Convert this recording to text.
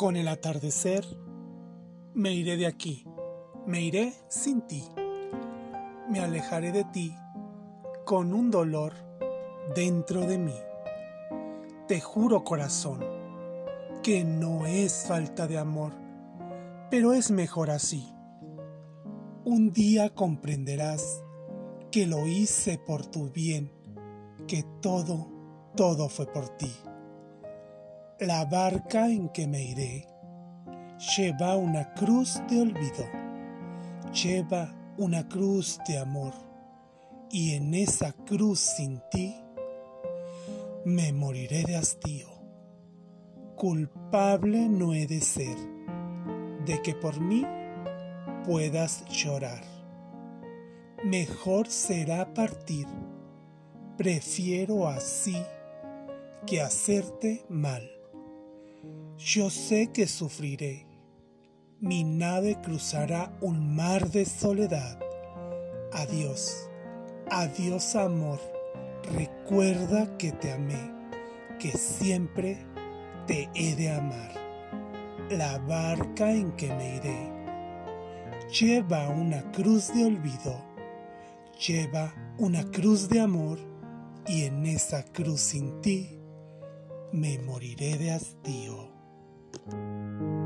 Con el atardecer me iré de aquí, me iré sin ti, me alejaré de ti con un dolor dentro de mí. Te juro corazón que no es falta de amor, pero es mejor así. Un día comprenderás que lo hice por tu bien, que todo, todo fue por ti. La barca en que me iré lleva una cruz de olvido, lleva una cruz de amor, y en esa cruz sin ti me moriré de hastío. Culpable no he de ser de que por mí puedas llorar. Mejor será partir, prefiero así que hacerte mal. Yo sé que sufriré. Mi nave cruzará un mar de soledad. Adiós, adiós amor. Recuerda que te amé, que siempre te he de amar. La barca en que me iré lleva una cruz de olvido, lleva una cruz de amor y en esa cruz sin ti me moriré de hastío. thank you